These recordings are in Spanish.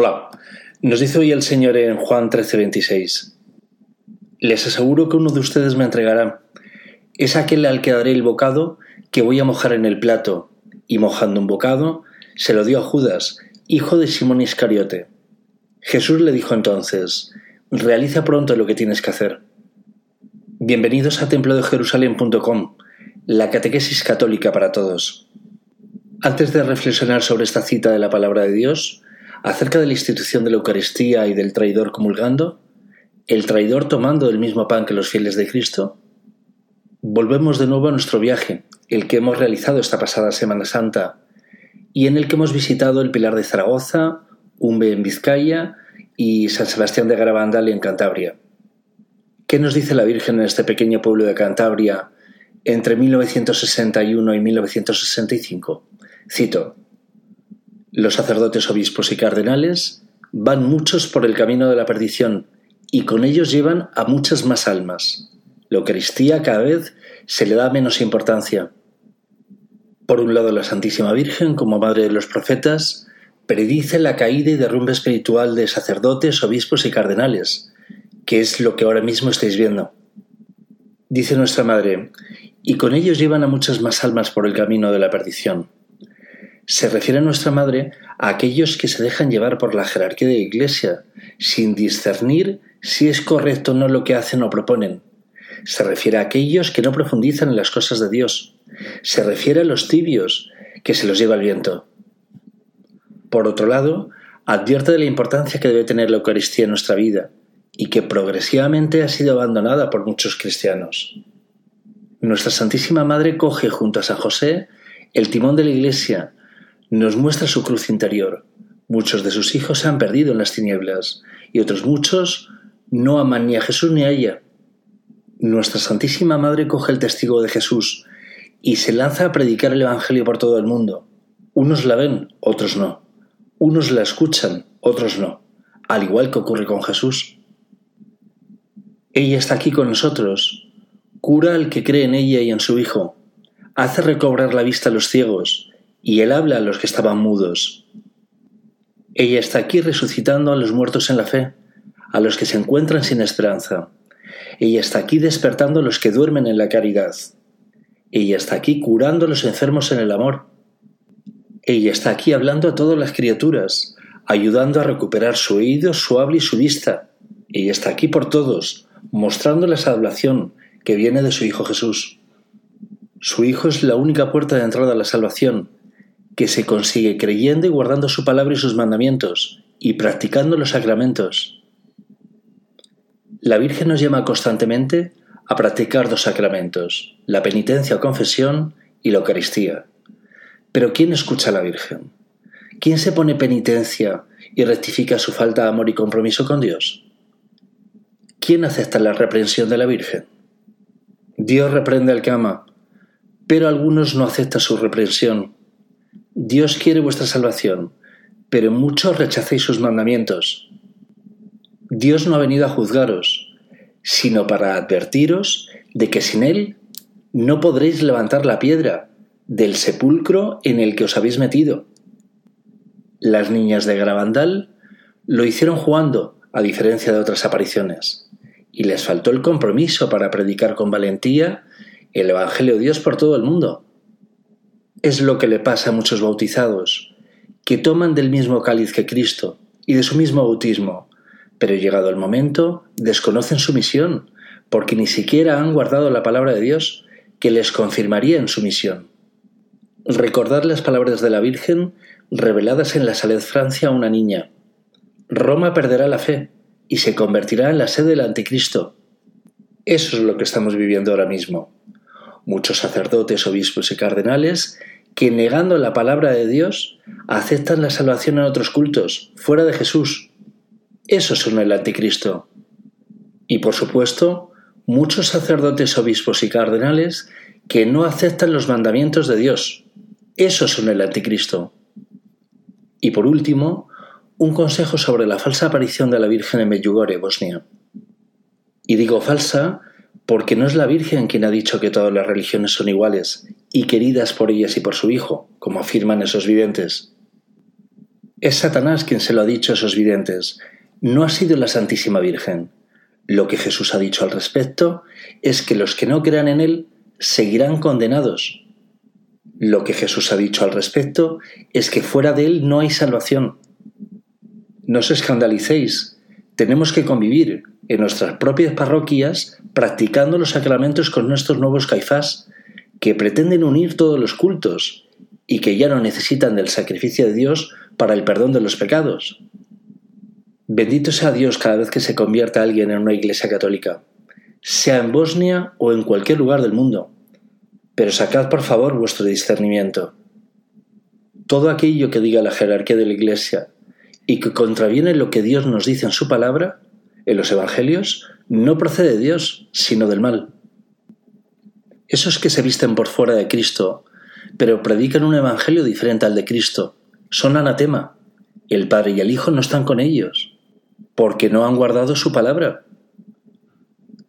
Hola, nos dice hoy el Señor en Juan 13:26. Les aseguro que uno de ustedes me entregará. Es aquel al que daré el bocado que voy a mojar en el plato. Y mojando un bocado, se lo dio a Judas, hijo de Simón Iscariote. Jesús le dijo entonces, realiza pronto lo que tienes que hacer. Bienvenidos a templodejerusalén.com, la catequesis católica para todos. Antes de reflexionar sobre esta cita de la palabra de Dios, acerca de la institución de la Eucaristía y del traidor comulgando, el traidor tomando el mismo pan que los fieles de Cristo, volvemos de nuevo a nuestro viaje, el que hemos realizado esta pasada Semana Santa, y en el que hemos visitado el Pilar de Zaragoza, Umbe en Vizcaya y San Sebastián de Garabandal en Cantabria. ¿Qué nos dice la Virgen en este pequeño pueblo de Cantabria entre 1961 y 1965? Cito, los sacerdotes, obispos y cardenales van muchos por el camino de la perdición y con ellos llevan a muchas más almas. La Eucaristía cada vez se le da menos importancia. Por un lado, la Santísima Virgen, como Madre de los Profetas, predice la caída y derrumbe espiritual de sacerdotes, obispos y cardenales, que es lo que ahora mismo estáis viendo. Dice nuestra Madre, y con ellos llevan a muchas más almas por el camino de la perdición se refiere a nuestra madre a aquellos que se dejan llevar por la jerarquía de la Iglesia, sin discernir si es correcto o no lo que hacen o proponen. Se refiere a aquellos que no profundizan en las cosas de Dios. Se refiere a los tibios, que se los lleva el viento. Por otro lado, advierte de la importancia que debe tener la Eucaristía en nuestra vida y que progresivamente ha sido abandonada por muchos cristianos. Nuestra Santísima Madre coge junto a San José el timón de la Iglesia nos muestra su cruz interior. Muchos de sus hijos se han perdido en las tinieblas y otros muchos no aman ni a Jesús ni a ella. Nuestra Santísima Madre coge el testigo de Jesús y se lanza a predicar el Evangelio por todo el mundo. Unos la ven, otros no. Unos la escuchan, otros no, al igual que ocurre con Jesús. Ella está aquí con nosotros, cura al que cree en ella y en su Hijo, hace recobrar la vista a los ciegos, y Él habla a los que estaban mudos. Ella está aquí resucitando a los muertos en la fe, a los que se encuentran sin esperanza. Ella está aquí despertando a los que duermen en la caridad. Ella está aquí curando a los enfermos en el amor. Ella está aquí hablando a todas las criaturas, ayudando a recuperar su oído, su habla y su vista. Ella está aquí por todos, mostrando la salvación que viene de su Hijo Jesús. Su Hijo es la única puerta de entrada a la salvación, que se consigue creyendo y guardando su palabra y sus mandamientos, y practicando los sacramentos. La Virgen nos llama constantemente a practicar dos sacramentos, la penitencia o confesión y la Eucaristía. Pero ¿quién escucha a la Virgen? ¿Quién se pone penitencia y rectifica su falta de amor y compromiso con Dios? ¿Quién acepta la reprensión de la Virgen? Dios reprende al que ama, pero algunos no aceptan su reprensión Dios quiere vuestra salvación, pero muchos rechacéis sus mandamientos. Dios no ha venido a juzgaros, sino para advertiros de que sin Él no podréis levantar la piedra del sepulcro en el que os habéis metido. Las niñas de Garabandal lo hicieron jugando, a diferencia de otras apariciones, y les faltó el compromiso para predicar con valentía el Evangelio de Dios por todo el mundo. Es lo que le pasa a muchos bautizados, que toman del mismo cáliz que Cristo y de su mismo bautismo, pero llegado el momento desconocen su misión, porque ni siquiera han guardado la palabra de Dios que les confirmaría en su misión. Recordad las palabras de la Virgen reveladas en la Saled Francia a una niña. Roma perderá la fe y se convertirá en la sede del anticristo. Eso es lo que estamos viviendo ahora mismo muchos sacerdotes, obispos y cardenales que negando la palabra de Dios aceptan la salvación en otros cultos, fuera de Jesús. Eso son el anticristo. Y por supuesto, muchos sacerdotes, obispos y cardenales que no aceptan los mandamientos de Dios. Eso son el anticristo. Y por último, un consejo sobre la falsa aparición de la Virgen en Medjugorje, Bosnia. Y digo falsa porque no es la Virgen quien ha dicho que todas las religiones son iguales y queridas por ellas y por su Hijo, como afirman esos videntes. Es Satanás quien se lo ha dicho a esos videntes, no ha sido la Santísima Virgen. Lo que Jesús ha dicho al respecto es que los que no crean en Él seguirán condenados. Lo que Jesús ha dicho al respecto es que fuera de Él no hay salvación. No os escandalicéis, tenemos que convivir en nuestras propias parroquias practicando los sacramentos con nuestros nuevos caifás, que pretenden unir todos los cultos y que ya no necesitan del sacrificio de Dios para el perdón de los pecados. Bendito sea Dios cada vez que se convierta alguien en una iglesia católica, sea en Bosnia o en cualquier lugar del mundo. Pero sacad por favor vuestro discernimiento. Todo aquello que diga la jerarquía de la iglesia y que contraviene lo que Dios nos dice en su palabra, en los evangelios, no procede de Dios, sino del mal. Esos que se visten por fuera de Cristo, pero predican un evangelio diferente al de Cristo, son anatema. El Padre y el Hijo no están con ellos porque no han guardado su palabra.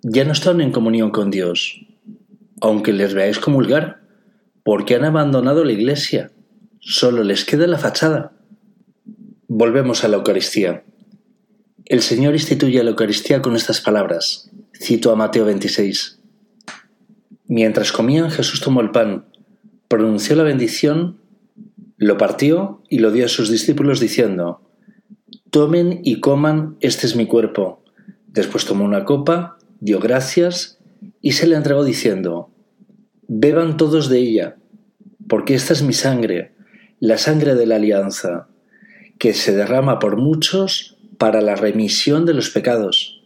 Ya no están en comunión con Dios, aunque les veáis comulgar, porque han abandonado la iglesia. Solo les queda la fachada. Volvemos a la Eucaristía. El Señor instituye la Eucaristía con estas palabras. Cito a Mateo 26. Mientras comían, Jesús tomó el pan, pronunció la bendición, lo partió y lo dio a sus discípulos diciendo, Tomen y coman, este es mi cuerpo. Después tomó una copa, dio gracias y se le entregó diciendo, Beban todos de ella, porque esta es mi sangre, la sangre de la alianza, que se derrama por muchos para la remisión de los pecados.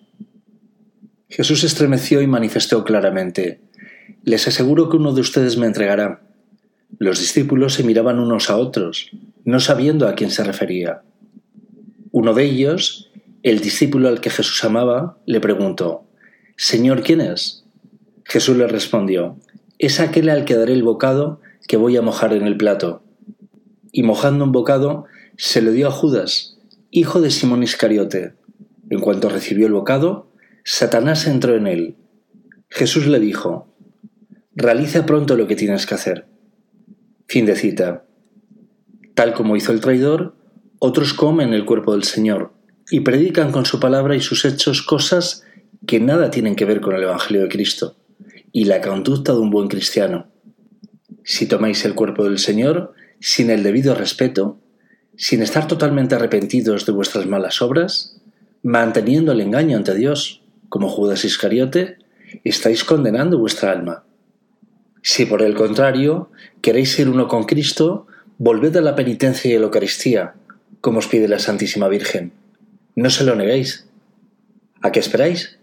Jesús estremeció y manifestó claramente, Les aseguro que uno de ustedes me entregará. Los discípulos se miraban unos a otros, no sabiendo a quién se refería. Uno de ellos, el discípulo al que Jesús amaba, le preguntó, Señor, ¿quién es? Jesús le respondió, es aquel al que daré el bocado que voy a mojar en el plato. Y mojando un bocado, se lo dio a Judas, hijo de Simón Iscariote. En cuanto recibió el bocado, Satanás entró en él. Jesús le dijo, realiza pronto lo que tienes que hacer. Fin de cita. Tal como hizo el traidor, otros comen el cuerpo del Señor y predican con su palabra y sus hechos cosas que nada tienen que ver con el Evangelio de Cristo y la conducta de un buen cristiano. Si tomáis el cuerpo del Señor sin el debido respeto, sin estar totalmente arrepentidos de vuestras malas obras, manteniendo el engaño ante Dios, como Judas Iscariote, estáis condenando vuestra alma. Si por el contrario queréis ser uno con Cristo, volved a la penitencia y a la Eucaristía, como os pide la Santísima Virgen. No se lo neguéis. ¿A qué esperáis?